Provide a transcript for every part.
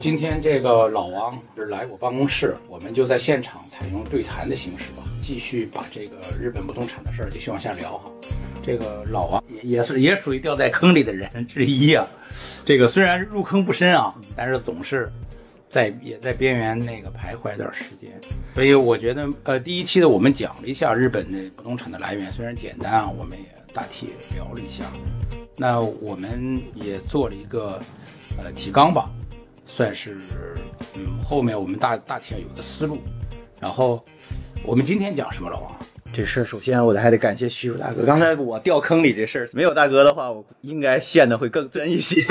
今天这个老王是来我办公室，我们就在现场采用对谈的形式吧，继续把这个日本不动产的事儿继续往下聊哈。这个老王也也是也属于掉在坑里的人之一啊。这个虽然入坑不深啊，但是总是在也在边缘那个徘徊一段时间。所以我觉得，呃，第一期的我们讲了一下日本的不动产的来源，虽然简单啊，我们也大体聊了一下。那我们也做了一个呃提纲吧。算是，嗯，后面我们大大体上有个思路，然后我们今天讲什么了啊？这事儿首先我得还得感谢徐叔大哥，刚才我掉坑里这事儿，没有大哥的话，我应该陷的会更深一些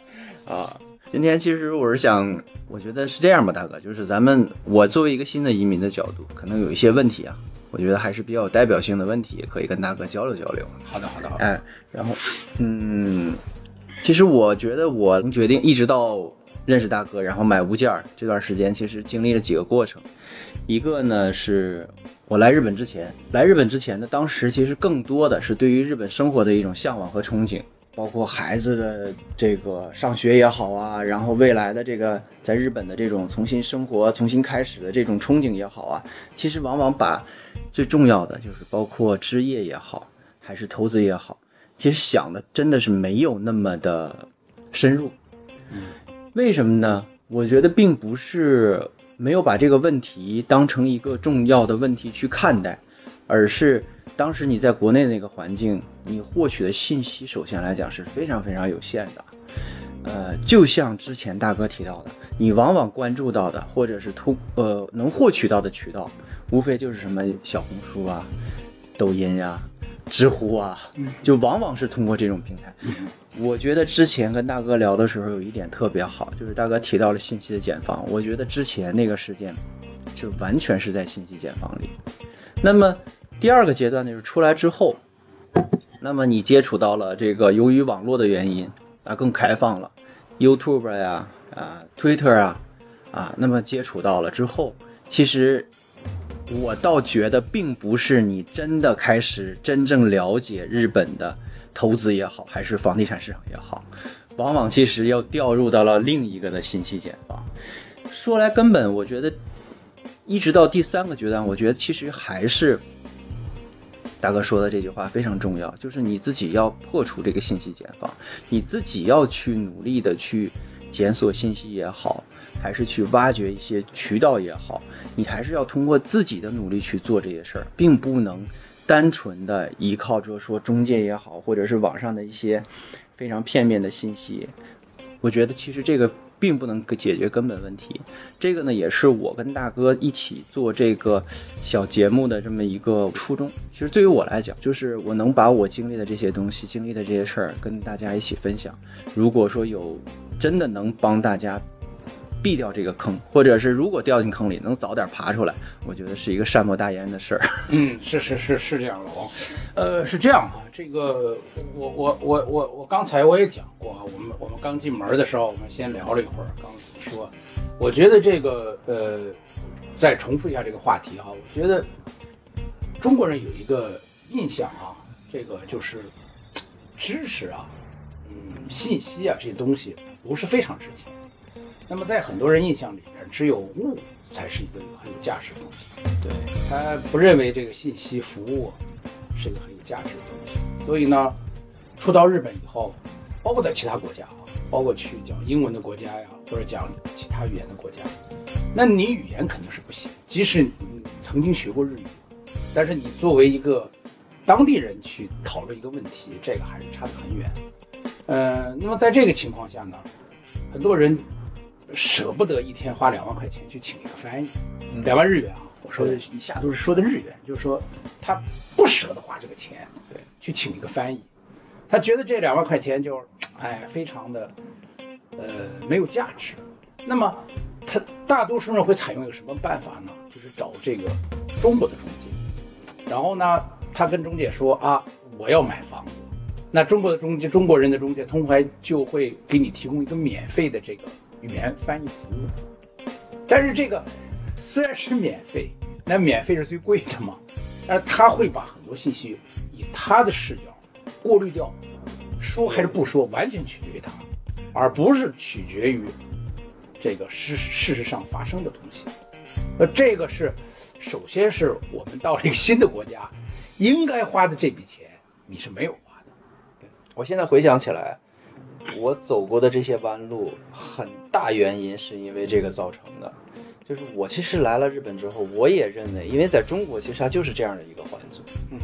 啊。今天其实我是想，我觉得是这样吧，大哥，就是咱们我作为一个新的移民的角度，可能有一些问题啊，我觉得还是比较有代表性的问题，可以跟大哥交流交流。好的，好的，好哎，然后，嗯，其实我觉得我能决定一直到。认识大哥，然后买物件儿这段时间，其实经历了几个过程。一个呢是我来日本之前，来日本之前呢，当时其实更多的是对于日本生活的一种向往和憧憬，包括孩子的这个上学也好啊，然后未来的这个在日本的这种重新生活、重新开始的这种憧憬也好啊，其实往往把最重要的就是包括置业也好，还是投资也好，其实想的真的是没有那么的深入。嗯为什么呢？我觉得并不是没有把这个问题当成一个重要的问题去看待，而是当时你在国内那个环境，你获取的信息首先来讲是非常非常有限的。呃，就像之前大哥提到的，你往往关注到的或者是通呃能获取到的渠道，无非就是什么小红书啊、抖音呀。知乎啊，就往往是通过这种平台。我觉得之前跟大哥聊的时候，有一点特别好，就是大哥提到了信息的茧房。我觉得之前那个事件，就完全是在信息茧房里。那么第二个阶段呢，就是出来之后，那么你接触到了这个，由于网络的原因啊，更开放了，YouTube 呀啊，Twitter 啊啊，那么接触到了之后，其实。我倒觉得，并不是你真的开始真正了解日本的投资也好，还是房地产市场也好，往往其实又掉入到了另一个的信息茧房。说来根本，我觉得一直到第三个阶段，我觉得其实还是 大哥说的这句话非常重要，就是你自己要破除这个信息茧房，你自己要去努力的去检索信息也好。还是去挖掘一些渠道也好，你还是要通过自己的努力去做这些事儿，并不能单纯的依靠着说中介也好，或者是网上的一些非常片面的信息。我觉得其实这个并不能解决根本问题。这个呢，也是我跟大哥一起做这个小节目的这么一个初衷。其实对于我来讲，就是我能把我经历的这些东西、经历的这些事儿跟大家一起分享。如果说有真的能帮大家。避掉这个坑，或者是如果掉进坑里能早点爬出来，我觉得是一个善莫大焉的事儿。嗯，是是是是这样的哦，呃，是这样啊，这个我我我我我刚才我也讲过啊，我们我们刚进门的时候，我们先聊了一会儿，刚说，我觉得这个呃，再重复一下这个话题哈，我觉得中国人有一个印象啊，这个就是知识啊，嗯，信息啊这些东西不是非常值钱。那么在很多人印象里边，只有物才是一个很有价值的东西。对他不认为这个信息服务是一个很有价值的东西。所以呢，初到日本以后，包括在其他国家啊，包括去讲英文的国家呀，或者讲其他语言的国家，那你语言肯定是不行。即使你曾经学过日语，但是你作为一个当地人去讨论一个问题，这个还是差得很远。呃，那么在这个情况下呢，很多人。舍不得一天花两万块钱去请一个翻译，两万日元啊！我说的以下都是说的日元，就是说他不舍得花这个钱，对，去请一个翻译，他觉得这两万块钱就，哎，非常的，呃，没有价值。那么他大多数人会采用一个什么办法呢？就是找这个中国的中介，然后呢，他跟中介说啊，我要买房子，那中国的中介，中国人的中介通常就会给你提供一个免费的这个。语言翻译服务，但是这个虽然是免费，那免费是最贵的嘛？但是他会把很多信息以他的视角过滤掉，说还是不说，完全取决于他，而不是取决于这个事事实上发生的东西。呃，这个是首先是我们到了一个新的国家，应该花的这笔钱你是没有花的。我现在回想起来，我走过的这些弯路，很大原因是因为这个造成的。就是我其实来了日本之后，我也认为，因为在中国其实它就是这样的一个环境，嗯，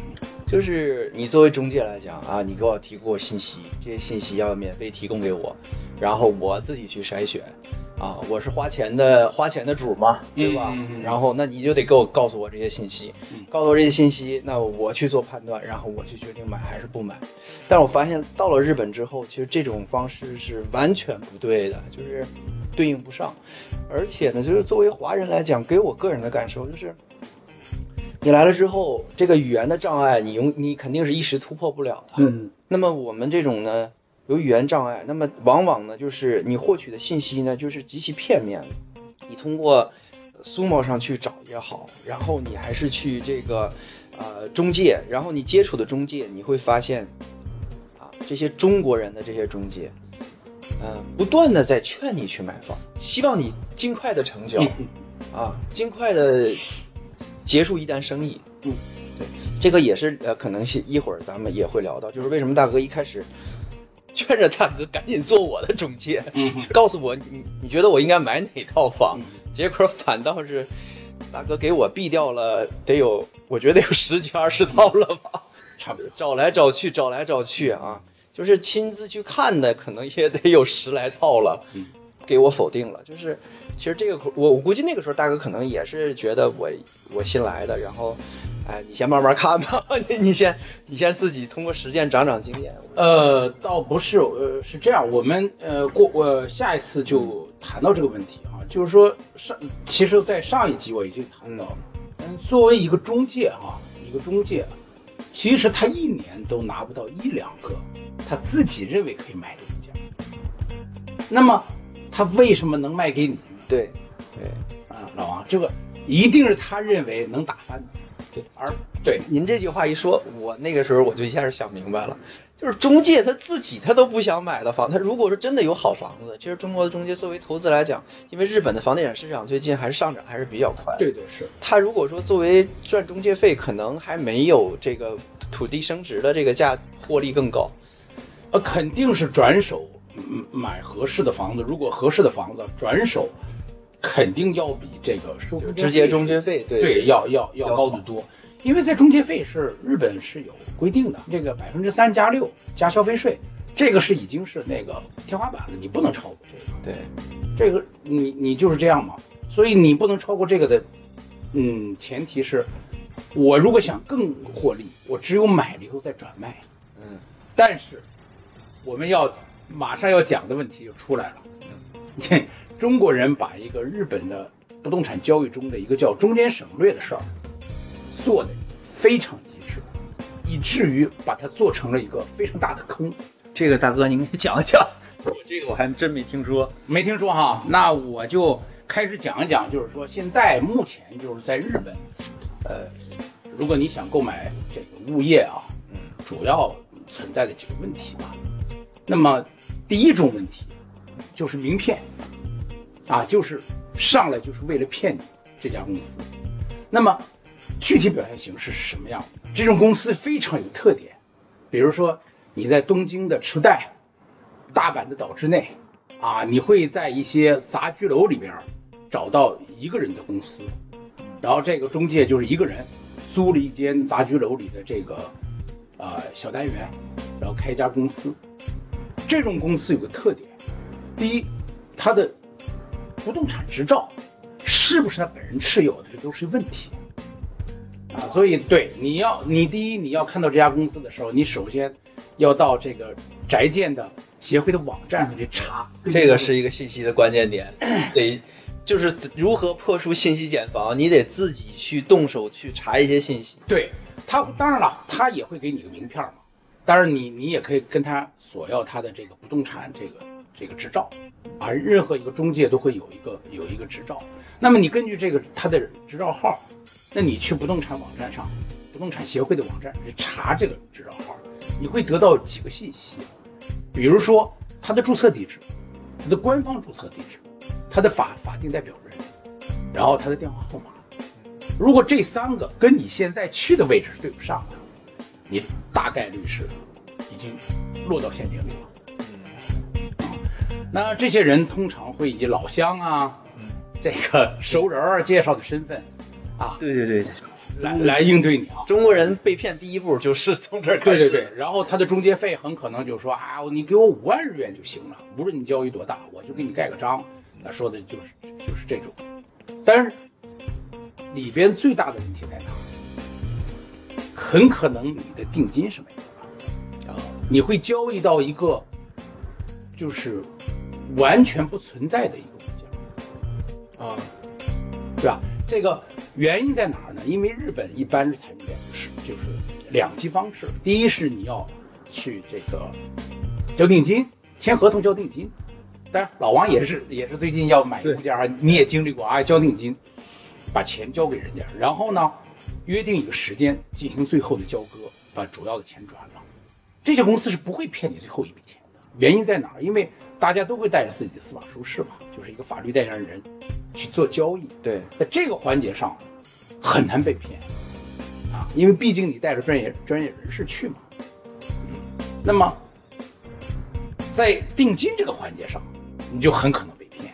就是你作为中介来讲啊，你给我提供信息，这些信息要免费提供给我，然后我自己去筛选，啊，我是花钱的花钱的主嘛，对吧？嗯嗯嗯然后那你就得给我告诉我这些信息，嗯告诉我这些信息，那我去做判断，然后我去决定买还是不买。但是我发现到了日本之后，其实这种方式是完全不对的，就是对应不上。而且呢，就是作为华人来讲，给我个人的感受就是，你来了之后，这个语言的障碍，你用你肯定是一时突破不了的。嗯那么我们这种呢，有语言障碍，那么往往呢，就是你获取的信息呢，就是极其片面的。你通过苏某上去找也好，然后你还是去这个呃中介，然后你接触的中介，你会发现啊，这些中国人的这些中介，嗯，不断的在劝你去买房，希望你尽快的成交。嗯啊，尽快的结束一单生意。嗯，对，这个也是呃，可能是一会儿咱们也会聊到，就是为什么大哥一开始劝着大哥赶紧做我的中介，嗯就告诉我你你觉得我应该买哪套房，嗯结果反倒是大哥给我毙掉了，得有我觉得有十几二十套了吧，差不多。找来找去找来找去啊，就是亲自去看的，可能也得有十来套了。给我否定了。就是其实这个我我估计那个时候大哥可能也是觉得我我新来的，然后哎你先慢慢看吧，你你先你先自己通过实践长长经验。呃，倒不是，呃，是这样，我们呃过呃下一次就谈到这个问题啊，就是说上，其实，在上一集我已经谈到了，嗯，作为一个中介哈、一个中介，其实他一年都拿不到一两个他自己认为可以卖的物件，那么他为什么能卖给你？对对，啊，老王，这个一定是他认为能打翻的，对，而对。您这句话一说，我那个时候我就一下子想明白了，就是中介他自己他都不想买的房，他如果说真的有好房子，其实中国的中介作为投资来讲，因为日本的房地产市场最近还是上涨还是比较快，对对是，他如果说作为赚中介费，可能还没有这个土地升值的这个价获利更高。呃，肯定是转手嗯买合适的房子。如果合适的房子转手，肯定要比这个收直接中介费，对对要要要高得多。因为在中介费是日本是有规定的，这个百分之三加六加消费税，这个是已经是那个天花板了，你不能超过这个。对这个你你就是这样嘛，所以你不能超过这个的，嗯，前提是，我如果想更获利，我只有买了以后再转卖。嗯，但是我们要马上要讲的问题就出来了，中国人把一个日本的不动产交易中的一个叫中间省略的事儿做的非常极致，以至于把它做成了一个非常大的坑。这个大哥您给讲一讲，我这个我还真没听说。没听说哈，那我就开始讲一讲，就是说现在目前就是在日本，呃，如果你想购买这个物业啊，嗯主要存在的几个问题吧。那么第一种问题就是名片，啊，就是上来就是为了骗你这家公司。那么具体表现形式是什么样的？这种公司非常有特点，比如说你在东京的池袋、大阪的岛之内，啊，你会在一些杂居楼里边找到一个人的公司，然后这个中介就是一个人租了一间杂居楼里的这个呃小单元，然后开一家公司。这种公司有个特点，第一，它的不动产执照是不是他本人持有的，这都是问题啊。所以，对你要你第一你要看到这家公司的时候，你首先要到这个宅建的协会的网站上去查。这个是一个信息的关键点，得就是如何破除信息茧房，你得自己去动手去查一些信息。对他，当然了，他也会给你个名片嘛。当然你，你也可以跟他索要他的这个不动产这个这个执照啊。任何一个中介都会有一个有一个执照。那么你根据这个他的执照号，那你去不动产网站上，不动产协会的网站去查这个执照号，你会得到几个信息，比如说他的注册地址，他的官方注册地址，他的法法定代表人，然后他的电话号码。如果这三个跟你现在去的位置是对不上的，你大概率是已经落到陷阱里了。那这些人通常会以老乡啊，这个熟人儿介绍的身份啊，对对对，来来应对你啊。中国人被骗第一步就是从这儿开始。对对对，然后他的中介费很可能就说啊，你给我五万日元就行了，无论你交易多大，我就给你盖个章。他说的就是就是这种，但是里边最大的问题在哪？很可能你的定金是没有的，啊，你会交易到一个就是完全不存在的一个物件，啊，对吧？这个原因在哪儿呢？因为日本一般是采用两是就是两级方式，第一是你要去这个交定金，签合同交定金。当然，老王也是 也是最近要买物件啊，你也经历过啊，交定金，把钱交给人家，然后呢，约定一个时间进行最后的交割，把主要的钱转了。这些公司是不会骗你最后一笔钱的，原因在哪儿？因为大家都会带着自己的司法书士嘛，就是一个法律代言人去做交易。对，在这个环节上很难被骗啊，因为毕竟你带着专业专业人士去嘛。那么在定金这个环节上。你就很可能被骗。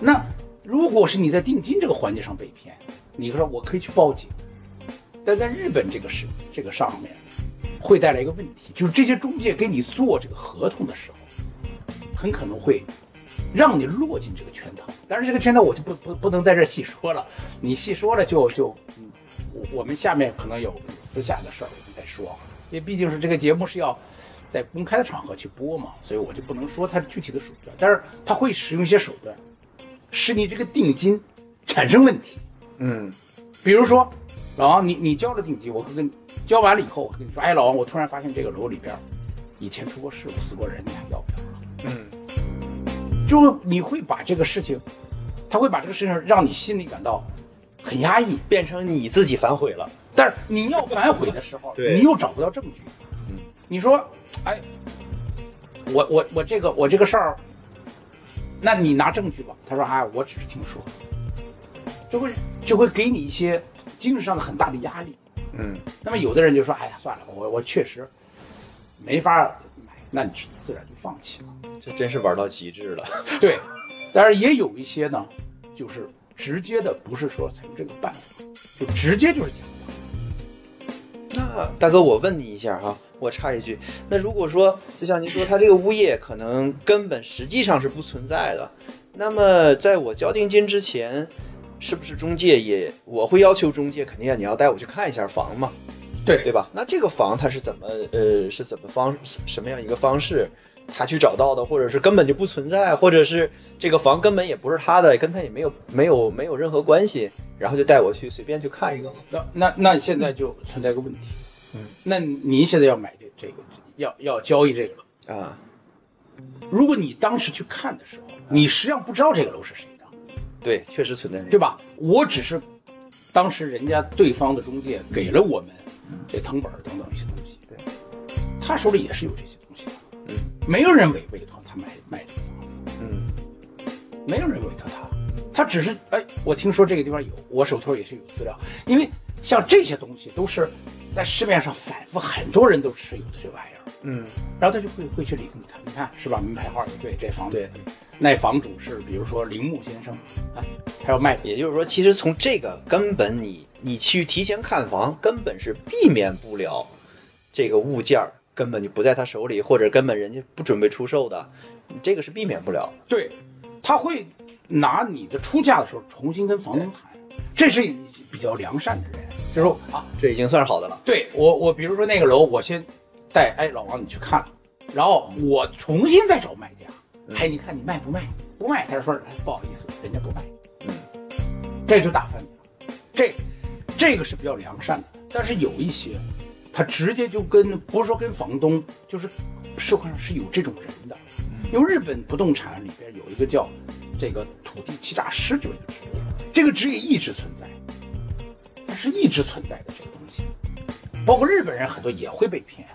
那如果是你在定金这个环节上被骗，你说我可以去报警，但在日本这个是这个上面会带来一个问题，就是这些中介给你做这个合同的时候，很可能会让你落进这个圈套。但是这个圈套我就不不不能在这细说了，你细说了就就，我我们下面可能有私下的事儿我们再说，因为毕竟是这个节目是要。在公开的场合去播嘛，所以我就不能说它具体的手段，但是他会使用一些手段，使你这个定金产生问题。嗯，比如说，老王，你你交了定金，我跟跟交完了以后，我跟你说，哎，老王，我突然发现这个楼里边以前出过事故，死过人，你还要不要？嗯，就你会把这个事情，他会把这个事情让你心里感到很压抑，变成你自己反悔了。但是你要反悔的时候，你又找不到证据。嗯，你说。哎，我我我这个我这个事儿，那你拿证据吧。他说：“哎，我只是听说。”就会就会给你一些精神上的很大的压力。嗯。那么有的人就说：“哎呀，算了，我我确实没法买。”那你自然就放弃了。这真是玩到极致了。对，但是也有一些呢，就是直接的，不是说采用这个办法，就直接就是假的。那大哥，我问你一下哈。我插一句，那如果说就像您说，他这个物业可能根本实际上是不存在的，那么在我交定金之前，是不是中介也我会要求中介肯定要你要带我去看一下房嘛？对对吧？那这个房它是怎么呃是怎么方什么样一个方式他去找到的，或者是根本就不存在，或者是这个房根本也不是他的，跟他也没有没有没有任何关系，然后就带我去随便去看一个？那那那现在就存在一个问题。嗯，那您现在要买这这个，要要交易这个了啊？如果你当时去看的时候，你实际上不知道这个楼是谁的，对，确实存在，对吧？我只是当时人家对方的中介给了我们这藤本等等一些东西，对，他手里也是有这些东西的，嗯，没有人委委托他买卖这个房子，嗯，没有人委托他，他只是哎，我听说这个地方有，我手头也是有资料，因为像这些东西都是。在市面上反复，很多人都持有的这玩意儿，嗯，然后他就会会去领，你看，你看是吧？门牌号也对，这房子对，那房主是比如说铃木先生，啊，他要卖，也就是说，其实从这个根本，你你去提前看房，根本是避免不了这个物件儿根本就不在他手里，或者根本人家不准备出售的，这个是避免不了。对，他会拿你的出价的时候重新跟房东谈，这是比较良善的人。就说啊，这已经算是好的了。对我，我比如说那个楼，我先带哎老王你去看了，然后我重新再找卖家，哎，你看你卖不卖？不卖，他说不好意思，人家不卖。嗯，这就打翻你了。这这个是比较良善的，但是有一些，他直接就跟不是说跟房东，就是社会上是有这种人的。因为日本不动产里边有一个叫这个土地欺诈师，就一个职业，这个职业一直存在。它是一直存在的这个东西，包括日本人很多也会被骗，啊，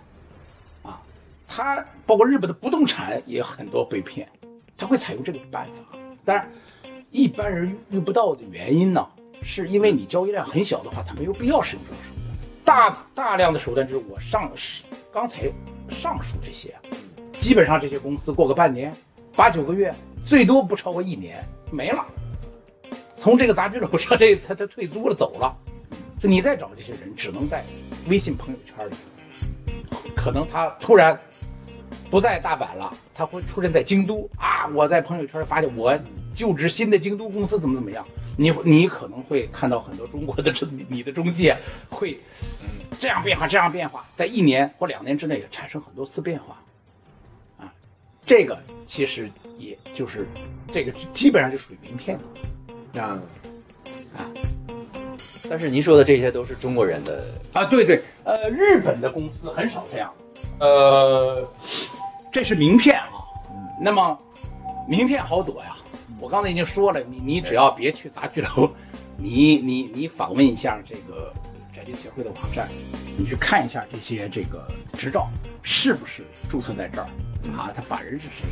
他包括日本的不动产也很多被骗，他会采用这个办法，当然，一般人遇不到的原因呢，是因为你交易量很小的话，他没有必要使用这种手段。大大量的手段就是我上是刚才上述这些，基本上这些公司过个半年、八九个月，最多不超过一年没了。从这个杂居楼上，这他他退租了走了，你再找这些人，只能在微信朋友圈里，可能他突然不在大阪了，他会出现在京都啊！我在朋友圈发现我就职新的京都公司怎么怎么样，你你可能会看到很多中国的这你的中介会这样变化这样变化，在一年或两年之内产生很多次变化，啊，这个其实也就是这个基本上就属于名片了。啊啊，但是您说的这些都是中国人的啊，对对，呃，日本的公司很少这样，呃，这是名片啊，那么名片好躲呀，我刚才已经说了，你你只要别去杂居楼，你你你访问一下这个宅地协会的网站，你去看一下这些这个执照是不是注册在这儿啊，他法人是谁，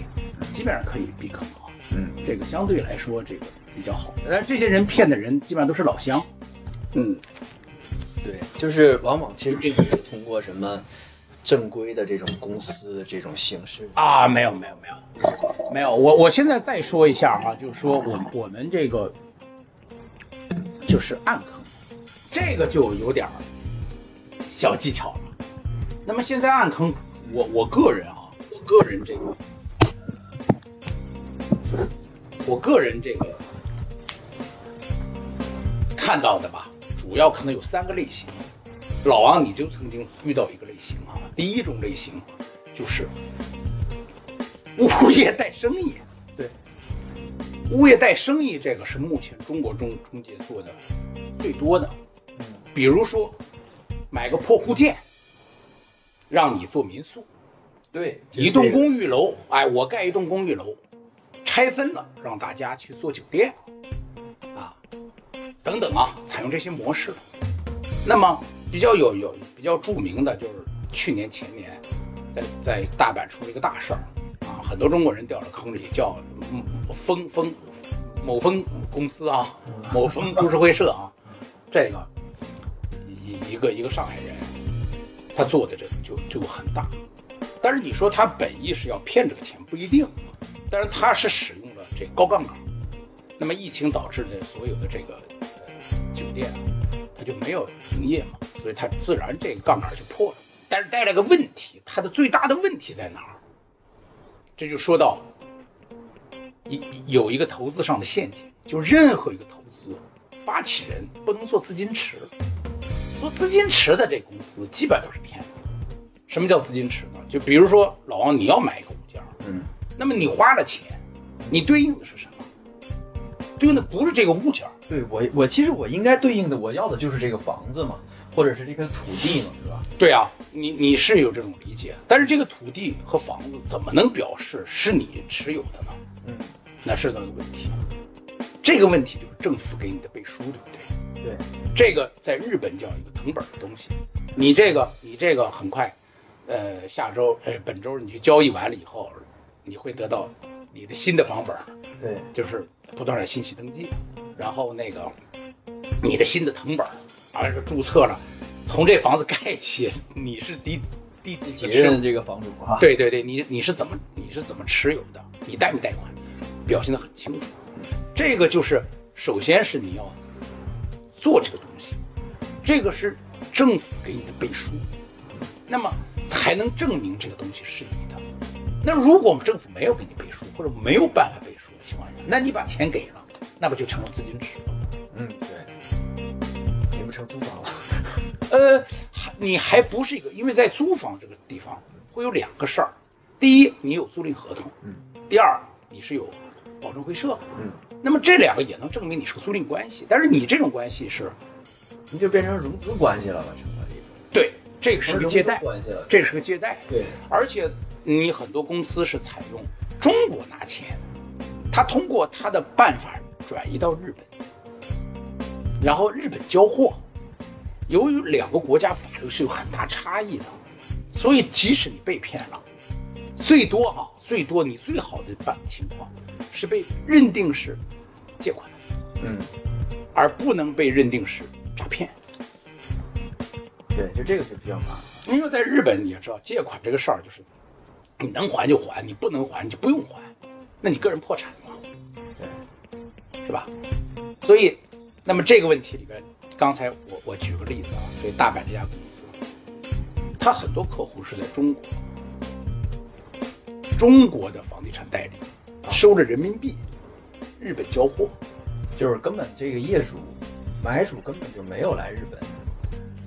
基本上可以避坑啊，嗯，这个相对来说这个。比较好，但这些人骗的人基本上都是老乡。嗯，对，就是往往其实并不是通过什么正规的这种公司这种形式啊，没有没有没有没有。我我现在再说一下哈，就是说我我们这个就是暗坑，这个就有点小技巧了。那么现在暗坑，我我个人啊，我个人这个，我个人这个。看到的吧，主要可能有三个类型。老王，你就曾经遇到一个类型啊。第一种类型就是物业带生意，对，物业带生意这个是目前中国中中介做的最多的。比如说买个破户建，让你做民宿，对，一栋公寓楼，哎，我盖一栋公寓楼，拆分了让大家去做酒店。啊等等啊，采用这些模式。那么比较有有比较著名的就是去年前年，在在大阪出了一个大事儿啊，很多中国人掉了坑里，叫风风某风 公司啊，某风株式会社啊，这个一一个一个上海人，他做的这个就就很大。但是你说他本意是要骗这个钱不一定，但是他是使用了这高杠杆，那么疫情导致的所有的这个。酒店，它就没有营业嘛，所以它自然这个杠杆就破了。但是带来个问题，它的最大的问题在哪儿？这就说到一有一个投资上的陷阱，就任何一个投资发起人不能做资金池，做资金池的这公司基本都是骗子。什么叫资金池呢？就比如说老王你要买一个物件，嗯，那么你花了钱，你对应的是什么？对应的不是这个物件。对我，我其实我应该对应的，我要的就是这个房子嘛，或者是这片土地嘛，是吧？对啊，你你是有这种理解，但是这个土地和房子怎么能表示是你持有的呢？嗯，那是那个问题。这个问题就是政府给你的背书，对不对？对，这个在日本叫一个藤本的东西。你这个你这个很快，呃，下周呃本周你去交易完了以后，你会得到你的新的房本。对，就是不断的信息登记。然后那个，你的新的藤本，啊，是注册了，从这房子盖起，你是第第几几任这个房主啊？对对对，你你是怎么你是怎么持有的？你贷没贷款？表现的很清楚。这个就是首先是你要做这个东西，这个是政府给你的背书，那么才能证明这个东西是你的。那如果我们政府没有给你背书，或者没有办法背书的情况下，那你把钱给了。那不就成了资金池了？嗯，对，成租房了？呃，还你还不是一个，因为在租房这个地方会有两个事儿：第一，你有租赁合同；嗯，第二，你是有保证会社。嗯，那么这两个也能证明你是个租赁关系，但是你这种关系是，你就变成融资关系了吧？成了一个。对，这个是个借贷关系了，这是个借贷。对，而且你很多公司是采用中国拿钱，他通过他的办法。转移到日本，然后日本交货。由于两个国家法律是有很大差异的，所以即使你被骗了，最多哈，最多你最好的办情况是被认定是借款，嗯，而不能被认定是诈骗。对，就这个是比较麻烦。因为在日本你也知道，借款这个事儿就是你能还就还，你不能还你就不用还，那你个人破产嘛，对，是吧？所以，那么这个问题里边，刚才我我举个例子啊，这大阪这家公司，它很多客户是在中国，中国的房地产代理收着人民币，日本交货，就是根本这个业主、买主根本就没有来日本。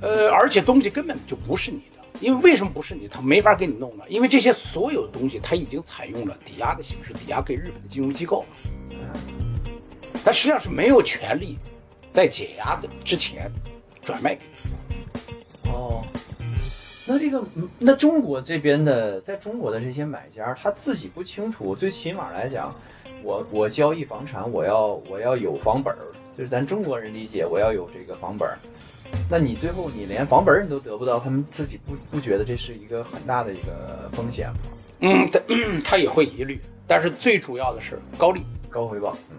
呃，而且东西根本就不是你的，因为为什么不是你？他没法给你弄呢？因为这些所有的东西他已经采用了抵押的形式，抵押给日本的金融机构了。嗯，他实际上是没有权利在解压的之前转卖给你。哦，那这个，嗯那中国这边的，在中国的这些买家，他自己不清楚，最起码来讲，我我交易房产，我要我要有房本儿，就是咱中国人理解，我要有这个房本儿。那你最后你连房本儿你都得不到，他们自己不不觉得这是一个很大的一个风险吗？嗯，他他也会疑虑，但是最主要的是高利。高回报，嗯，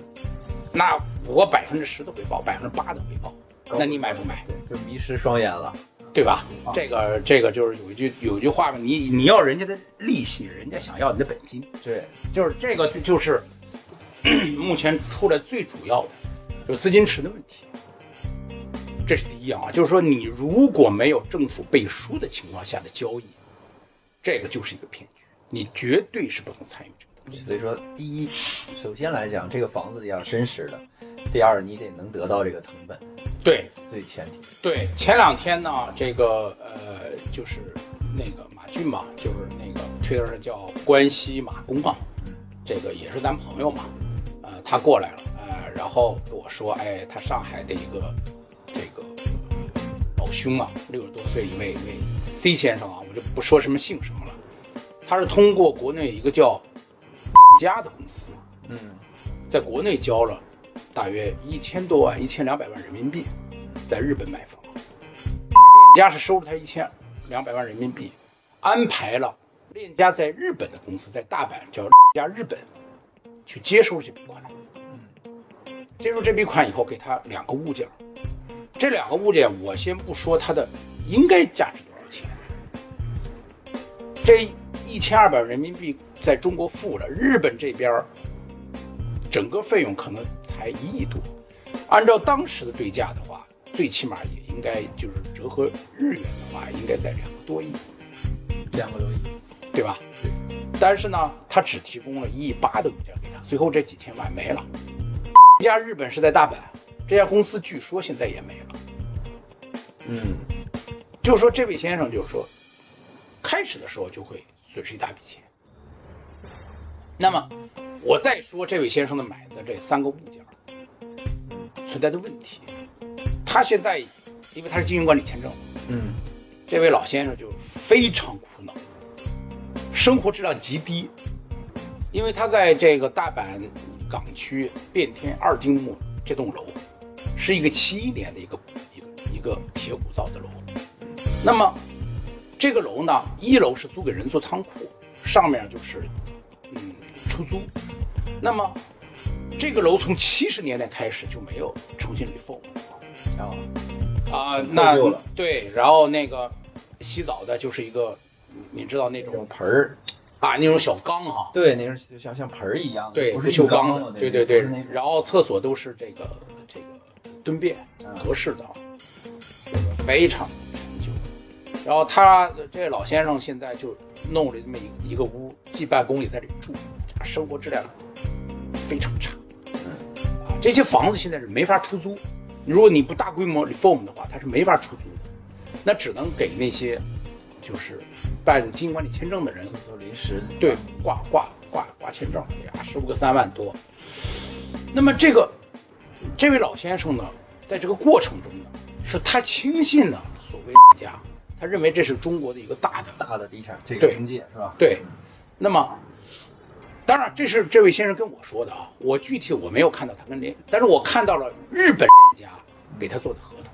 那我百分之十的回报，百分之八的回报，那你买不买？对，就迷失双眼了。对吧啊？这个这个就是有一句有一句话嘛，你你要人家的利息，人家想要你的本金，对，就是这个就就是 目前出来最主要的，就资金池的问题。这是第一啊，就是说你如果没有政府背书的情况下的交易，这个就是一个骗局，你绝对是不能参与这。所以说，第一，首先来讲，这个房子要真实的；第二，你得能得到这个成本，对最前提。对，前两天呢，这个呃，就是那个马骏嘛，就是那个推特上叫关西马公啊，这个也是咱朋友嘛，呃，他过来了，呃，然后跟我说，哎，他上海的一个这个呃老兄啊，六十多岁一位一位 C 先生啊，我就不说什么姓什么了，他是通过国内一个叫链家的公司，嗯，在国内交了大约一千多万、一千两百万人民币，在日本买房。链家是收了他一千两百万人民币，安排了链家在日本的公司在大阪叫链家日本去接收这笔款。嗯。接收这笔款以后，给他两个物件，这两个物件我先不说它的应该价值多少钱，这一千二百万人民币在中国付了，日本这边儿整个费用可能才一亿多，按照当时的对价的话，最起码也应该就是折合日元的话，应该在两个多亿，两个多亿。对吧？但是呢，他只提供了一亿八的物件给他，最后这几千万没了。这家日本是在大阪，这家公司据说现在也没了。嗯，就是说，这位先生就是说，开始的时候就会损失一大笔钱。那么，我再说这位先生的买的这三个物件存在的问题，他现在因为他是经营管理签证，嗯，这位老先生就非常苦恼，生活质量极低，因为他在这个大阪港区变天二丁目这栋楼，是一个七一年的一个一个一个铁骨造的楼。那么这个楼呢，一楼是租给人做仓库，上面就是嗯出租。那么这个楼从七十年代开始就没有重新 reform 啊，啊，很那对，然后那个洗澡的就是一个，你知道那种种盆儿，啊那种小缸哈，对，那种就像像盆儿一样的，对，不是锈缸钢的，对对对。然后厕所都是这个这个蹲便嗯合适的啊，这个非常。然后他这老先生现在就弄了这么一一个屋，既办公里在里住，生活质量非常差。嗯啊，这些房子现在是没法出租，如果你不大规模 reform 的话，它是没法出租的，那只能给那些就是办经营管理签证的人厕所临时对，挂挂挂挂签证，呀，收个三万多。那么这个这位老先生呢，在这个过程中呢，是他轻信了所谓家，他认为这是中国的一个大的大的地产这个对中介是吧？对。那么，当然这是这位先生跟我说的啊，我具体我没有看到他跟联，但是我看到了日本链家给他做的合同，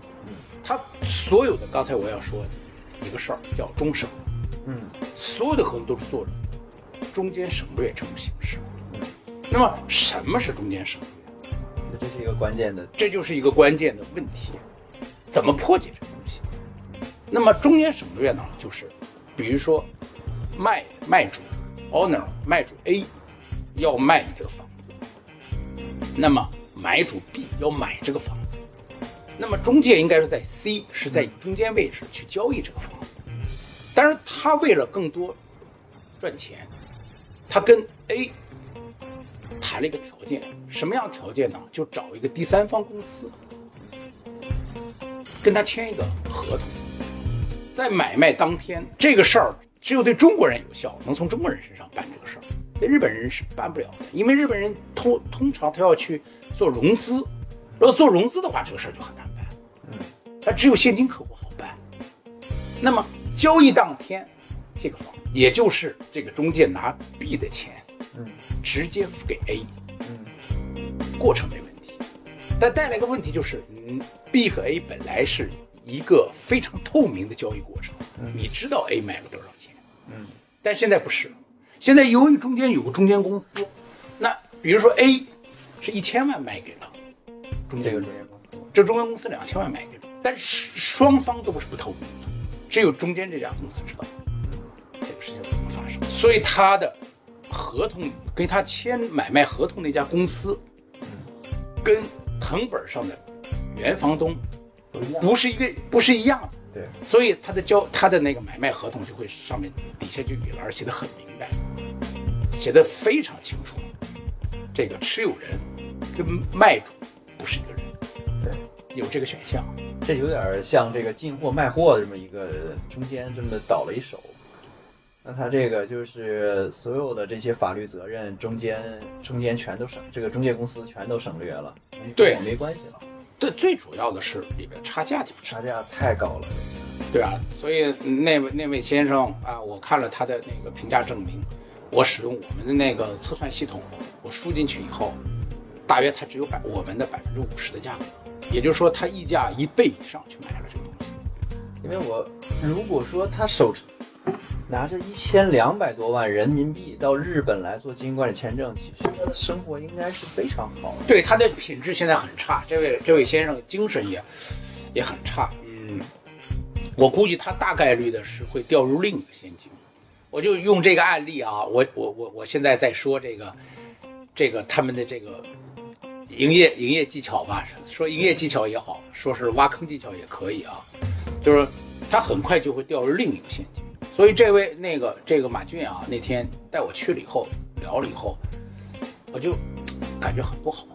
他所有的刚才我要说一个事儿叫终审。嗯，所有的合同都是做了中间省略这种形式。那么什么是中间省略？这是一个关键的，这就是一个关键的问题，怎么破解？那么中间省略呢，就是比如说卖卖主 owner 卖主 A 要卖这个房子，那么买主 B 要买这个房子，那么中介应该是在 C 是在中间位置去交易这个房子，但是他为了更多赚钱，他跟 A。谈了一个条件，什么样条件呢？就找一个第三方公司，跟他签一个合同，在买卖当天，这个事儿只有对中国人有效，能从中国人身上办这个事儿，对日本人是办不了的，因为日本人通通常他要去做融资，如果做融资的话，这个事儿就很难办，嗯，他只有现金客户好办。那么交易当天，这个房，也就是这个中介拿 B 的钱。嗯，直接付给 A，嗯，过程没问题，但带来一个问题就是，嗯，B 和 A 本来是一个非常透明的交易过程，你知道 A 卖了多少钱，嗯，但现在不是，现在由于中间有个中间公司，那比如说 A 是一千万卖给了中间公司，这中间公司两千万卖给了，但是双方都是不透明的，只有中间这家公司知道这个事情怎么发生，所以他的。合同跟他签买卖合同那家公司，跟藤本上的原房东不是一个，不是一样的。对，所以他的交他的那个买卖合同就会上面底下就语栏写的很明白，写的非常清楚。这个持有人跟卖主不是一个人，对，有这个选项。这有点像这个进货卖货的这么一个中间这么倒了一手。那他这个就是所有的这些法律责任中间中间全都省，这个中介公司全都省略了，对，没关系了。对，最主要的是里边差价就差价太高了，对啊，所以那位那位先生啊，我看了他的那个评价证明，我使用我们的那个测算系统，我输进去以后，大约他只有百我们的百分之五十的价格，也就是说他溢价一倍以上去买了这个东西。因为我如果说他手。拿着一千两百多万人民币到日本来做经营管理签证，其实他的生活应该是非常好的。对他的品质现在很差，这位这位先生精神也也很差。嗯，我估计他大概率的是会掉入另一个陷阱。我就用这个案例啊，我我我我现在在说这个这个他们的这个营业营业技巧吧，说营业技巧也好，说是挖坑技巧也可以啊，就是他很快就会掉入另一个陷阱。所以这位那个这个马俊啊，那天带我去了以后聊了以后，我就感觉很不好。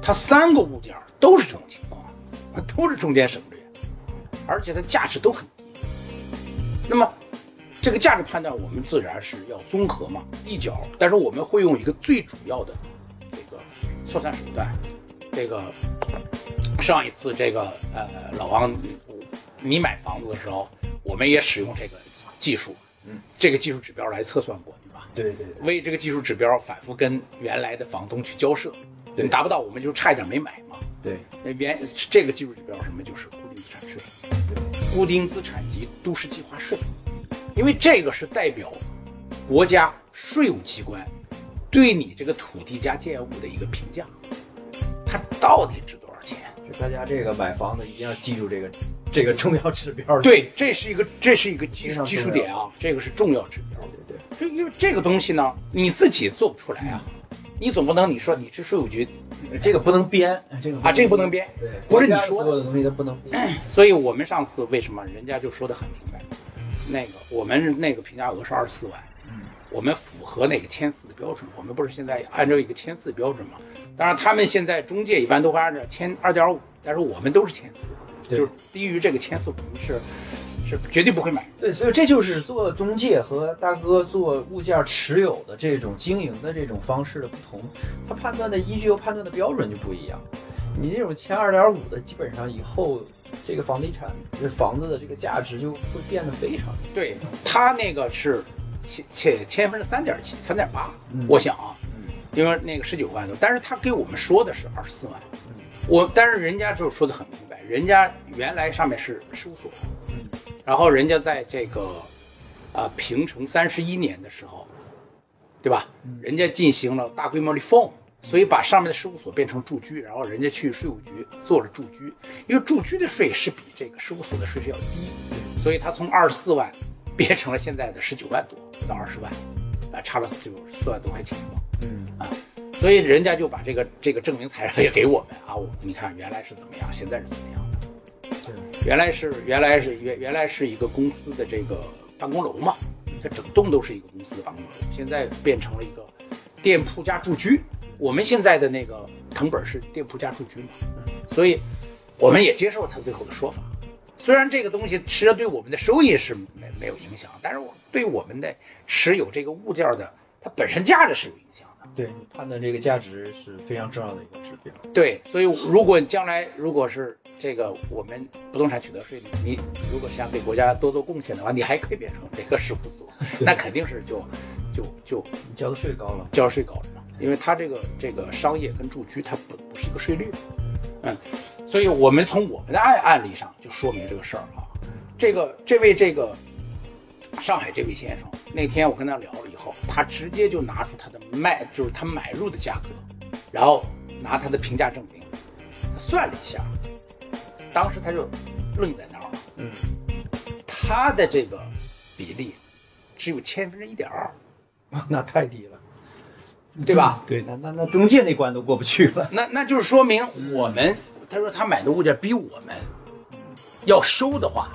他三个物件都是这种情况，都是中间省略，而且它价值都很低。那么这个价值判断我们自然是要综合嘛，地角。但是我们会用一个最主要的这个测算手段。这个上一次这个呃老王你买房子的时候，我们也使用这个。技术，嗯，这个技术指标来测算过，对吧？对对。为这个技术指标反复跟原来的房东去交涉，对，达不到我们就差一点没买嘛。对。那原这个技术指标什么？就是固定资产税，固定资产及都市计划税，因为这个是代表国家税务机关对你这个土地加建物的一个评价，它到底值多少钱？就大家这个买房子一定要记住这个。这个重要指标，对，这是一个，这是一个技术技术点啊，这个是重要指标。对对，这因为这个东西呢，你自己做不出来啊，你总不能你说你去税务局，这个不能编，这个啊，这个不能编，对，不是你说的东西它不能编。所以我们上次为什么人家就说的很明白，那个我们那个评价额是二十四万，嗯，我们符合那个签四的标准，我们不是现在按照一个签四标准吗？当然他们现在中介一般都会按照签二点五，但是我们都是签四。就是低于这个签四，我们是是绝对不会买。对，所以这就是做中介和大哥做物件持有的这种经营的这种方式的不同，他判断的依据和判断的标准就不一样。你这种签二点五的，基本上以后这个房地产这房子的这个价值就会变得非常。对他那个是签签签分是三点七、三点八，我想啊，因为那个十九万多，但是他给我们说的是二十四万。我但是人家就说的很明白，人家原来上面是事务所，然后人家在这个啊平成三十一年的时候，对吧？人家进行了大规模 reform，所以把上面的事务所变成住居，然后人家去税务局做了住居，因为住居的税是比这个事务所的税是要低，所以他从二十四万变成了现在的十九万多到二十万，啊，差了就四万多块钱嘛。嗯啊，所以人家就把这个这个证明材料也给我们啊，我你看原来是怎么样，现在是怎么样的。原来是原来是原原来是一个公司的这个办公楼嘛，它整栋都是一个公司的办公楼，现在变成了一个店铺加住居。我们现在的那个藤本是店铺加住居嘛，所以我们也接受他最后的说法。虽然这个东西实际上对我们的收益是没没有影响，但是我对我们的持有这个物件的它本身价值是有影响的。对你判断这个价值是非常重要的一个指标。对，所以如果将来如果是这个我们不动产取得税，你如果想给国家多做贡献的话，你还可以变成这个事务所，那肯定是就就就你交的税高了，交税高了嘛，因为它这个这个商业跟住居它不不是一个税率，嗯，所以我们从我们的案案例上就说明这个事儿啊，这个这位这个上海这位先生，那天我跟他聊了以后，他直接就拿出他的卖，就是他买入的价格，然后拿他的评价证明，他算了一下，当时他就愣在那儿了，嗯，他的这个比例只有千分之一点二，那太低了，对吧？对，那那那中介那关都过不去了。那那就是说明我们，他说他买的物件比我们要收的话，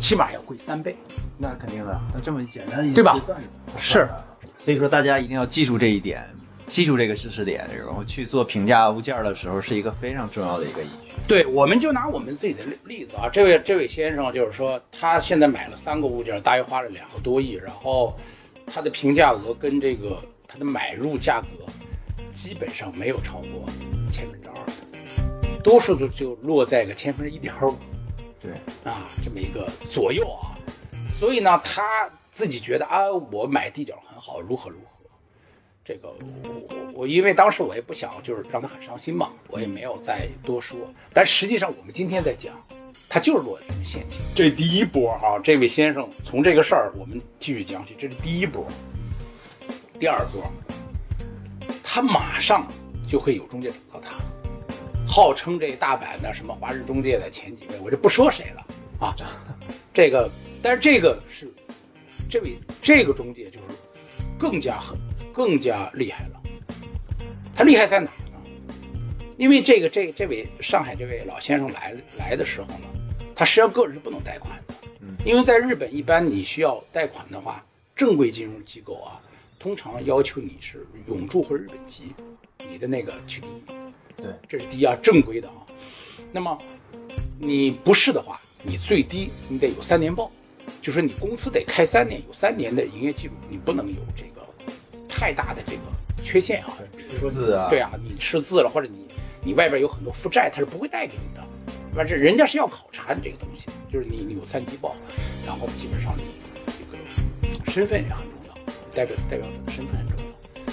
起码要贵三倍。那肯定的，那这么简单一对吧算是，所以说大家一定要记住这一点，记住这个知识点，然后去做评价物件的时候是一个非常重要的一个依据。对，我们就拿我们自己的例例子啊，这位这位先生就是说，他现在买了三个物件，大约花了两个多亿，然后他的评价额跟这个他的买入价格基本上没有超过千分之二的，多数都就落在个千分之一点五。对，啊，这么一个左右啊，所以呢，他自己觉得啊，我买地角很好，如何如何。这个我我我，因为当时我也不想就是让他很伤心嘛，我也没有再多说。但实际上我们今天在讲，他就是落在这个陷阱。这第一波啊，这位先生从这个事儿我们继续讲起，这是第一波。第二波，他马上就会有中介找到他。号称这大阪的什么华人中介的前几位，我就不说谁了啊。这个，但是这个是这位这个中介就是更加狠，更加厉害了。他厉害在哪儿呢？因为这个这这位上海这位老先生来来的时候呢，他实际上个人是不能贷款的。嗯，因为在日本，一般你需要贷款的话，正规金融机构啊，通常要求你是永住或者日本籍，你的那个取缔。对，这是第一啊，正规的啊。那么你不是的话，你最低你得有三年报，就说你公司得开三年，有三年的营业记录，你不能有这个太大的这个缺陷啊。说字啊，对啊，你吃字了，或者你你外边有很多负债，他是不会贷给你的。反正人家是要考察你这个东西，就是你你有三级报，然后基本上你这个身份也很重要，代表代表者的身份。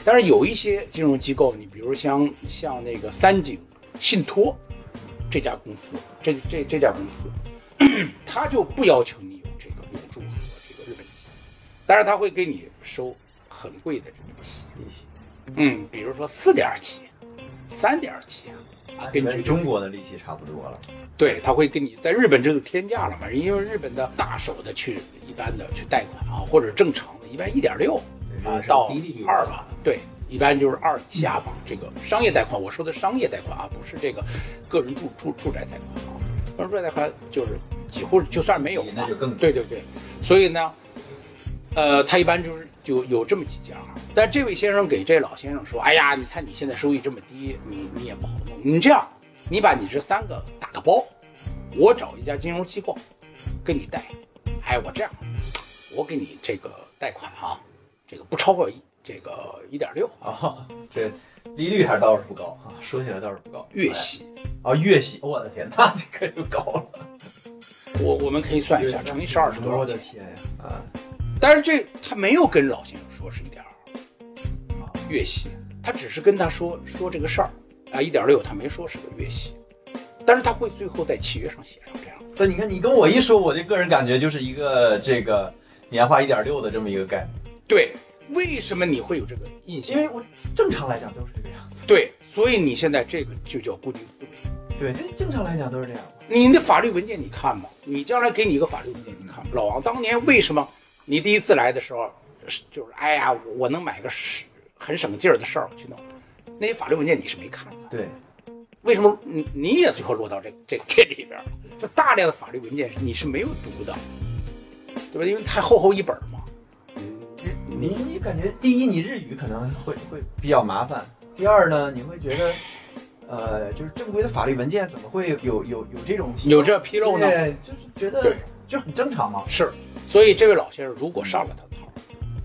但是有一些金融机构，你比如像像那个三井信托这家公司，这这这家公司，他就不要求你有这个永住和这个日本籍，但是他会给你收很贵的这个利息，利息，嗯，比如说四点几、三点几啊，根据跟中国的利息差不多了。对，他会给你在日本这就天价了嘛，因为日本的大手的去一般的去贷款啊，或者正常的，一般一点六啊到二吧，对，一般就是二以下吧。这个商业贷款，我说的商业贷款啊，不是这个个人住住住宅贷款啊，个人住宅贷款就是几乎就算没有嘛那就更，对对对，所以呢，呃，他一般就是就有这么几家。但这位先生给这老先生说：“哎呀，你看你现在收益这么低，你你也不好弄。你这样，你把你这三个打个包，我找一家金融机构给你贷。哎，我这样，我给你这个贷款啊，这个不超过一这个一点六啊，啊，这利率还倒是不高啊，说起来倒是不高。月息。啊，月息，我的天，那这个就高了。我我们可以算一下，乘以十二是多少我的？天呀！啊，但是这他没有跟老先生说是一点二啊月息，他只是跟他说说这个事儿啊，一点六他没说是个月息，但是他会最后在契约上写上这样。所以你看，你跟我一说，我这个人感觉就是一个这个年化一点六的这么一个概念。对，为什么你会有这个印象？因为我正常来讲都是这个样子。对，所以你现在这个就叫固定思维。对，这正常来讲都是这样。你的法律文件你看吗？你将来给你一个法律文件，你看老王当年为什么你第一次来的时候，就是哎呀，我能买个省很省劲儿的事儿去弄，那些法律文件你是没看的。对，为什么你你也最后落到这这这里边？就大量的法律文件你是没有读的，对吧？因为太厚厚一本嘛。你你感觉第一，你日语可能会会比较麻烦；第二呢，你会觉得，呃，就是正规的法律文件怎么会有有有这种有这纰漏呢？对，就是觉得就很正常嘛。是，所以这位老先生如果上了他的套，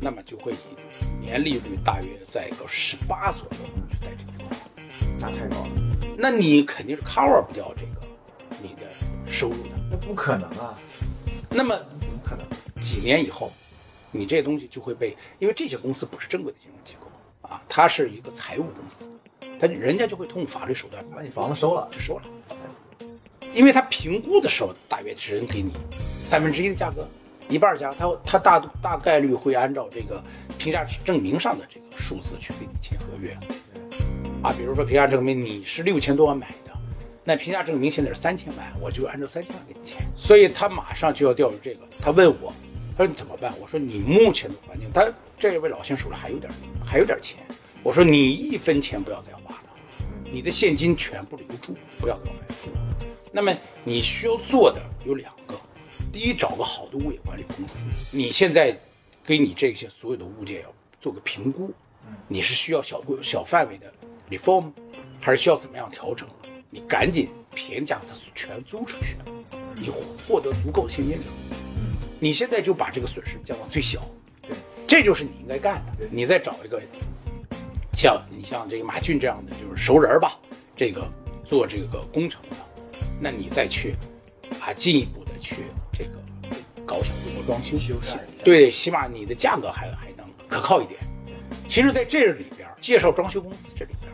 那么就会以年利率大约在个十八左右去在这一块，那太高了。那你肯定是 cover 不掉这个你的收入的。那不可能啊！那么怎么可能？几年以后？你这东西就会被，因为这些公司不是正规的金融机构啊，它是一个财务公司，它人家就会通过法律手段把你房子收了，就收了。因为他评估的时候，大约只能给你三分之一的价格，一半价，他他大大概率会按照这个评价证明上的这个数字去给你签合约。啊，比如说评价证明你是六千多万买的，那评价证明现在是三千万，我就按照三千万给你签。所以他马上就要调入这个，他问我。他说你怎么办？我说你目前的环境，他这位老先生手里还有点，还有点钱。我说你一分钱不要再花了，你的现金全部留住，不要再往外付。那么你需要做的有两个，第一，找个好的物业管理公司。你现在给你这些所有的物件要做个评估，你是需要小规小范围的 reform，还是需要怎么样调整？你赶紧便宜价它全租出去，你获得足够现金流。你现在就把这个损失降到最小，对，这就是你应该干的。你再找一个像你像这个马俊这样的就是熟人吧，这个做这个工程的，那你再去啊进一步的去这个搞小规模装修修，对，起码你的价格还还能可靠一点。其实，在这里边介绍装修公司这里边，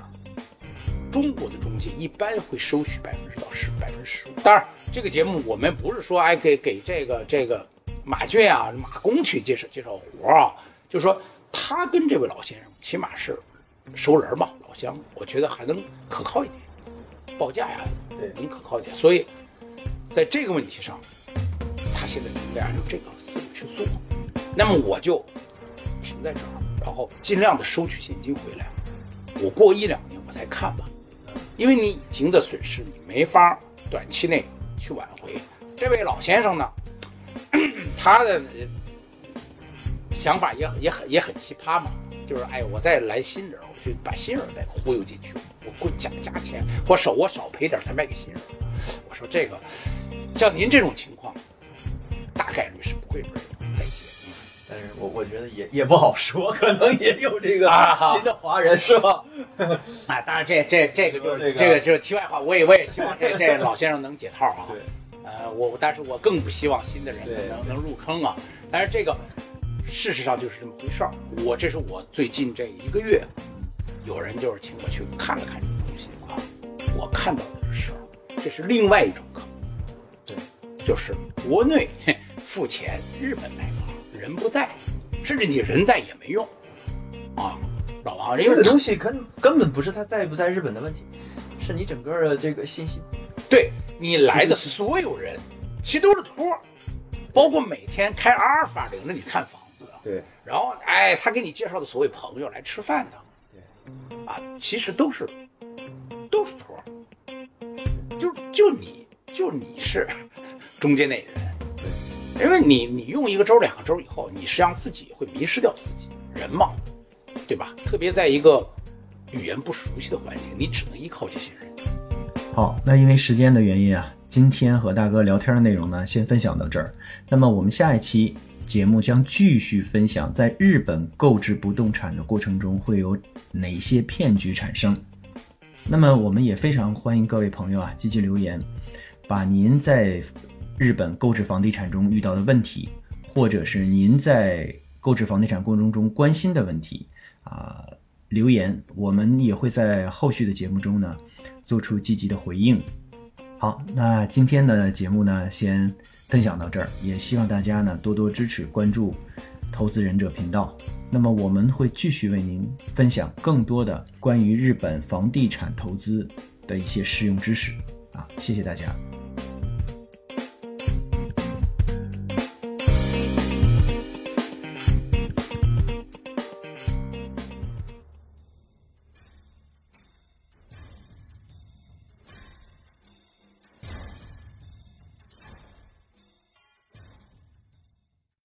中国的中介一般会收取百分之到十百分之十五。当然，这个节目我们不是说哎给给这个这个。马骏啊，马工去介绍介绍活啊，就是说他跟这位老先生起码是熟人嘛，老乡，我觉得还能可靠一点，报价呀，对，能可靠一点。所以在这个问题上，他现在应该按照这个思路去做。那么我就停在这儿，然后尽量的收取现金回来。我过一两年我再看吧，因为你已经的损失你没法短期内去挽回。这位老先生呢？他的想法也也很也很奇葩嘛，就是哎，我再来新人，我就把新人再忽悠进去，我过加加钱，我少我少赔点才卖给新人。我说这个像您这种情况，大概率是不会再接。但是我我觉得也也不好说，可能也有这个 新的华人是吧？啊，当然这这这个就是这个就是题外话，我也我也希望这这老先生能解套啊。对。呃，我但是我更不希望新的人能能入坑啊。但是这个事实上就是这么回事儿。我这是我最近这一个月，有人就是请我去看了看这个东西啊。我看到的是，这是另外一种坑，对，就是国内付钱，日本买房，人不在，甚至你人在也没用啊。老王，这个东西根根本不是他在不在日本的问题，是你整个的这个信息。对你来的所有人，其实都是托，包括每天开阿尔法领着你看房子的，对，然后哎，他给你介绍的所谓朋友来吃饭的，对，啊，其实都是都是托，就就你就你是中间那人，对，因为你你用一个周两个周以后，你实际上自己会迷失掉自己人嘛，对吧？特别在一个语言不熟悉的环境，你只能依靠这些人。好，那因为时间的原因啊，今天和大哥聊天的内容呢，先分享到这儿。那么我们下一期节目将继续分享，在日本购置不动产的过程中会有哪些骗局产生。那么我们也非常欢迎各位朋友啊积极留言，把您在日本购置房地产中遇到的问题，或者是您在购置房地产过程中关心的问题啊留言，我们也会在后续的节目中呢。做出积极的回应。好，那今天的节目呢，先分享到这儿，也希望大家呢多多支持关注投资忍者频道。那么我们会继续为您分享更多的关于日本房地产投资的一些实用知识啊！谢谢大家。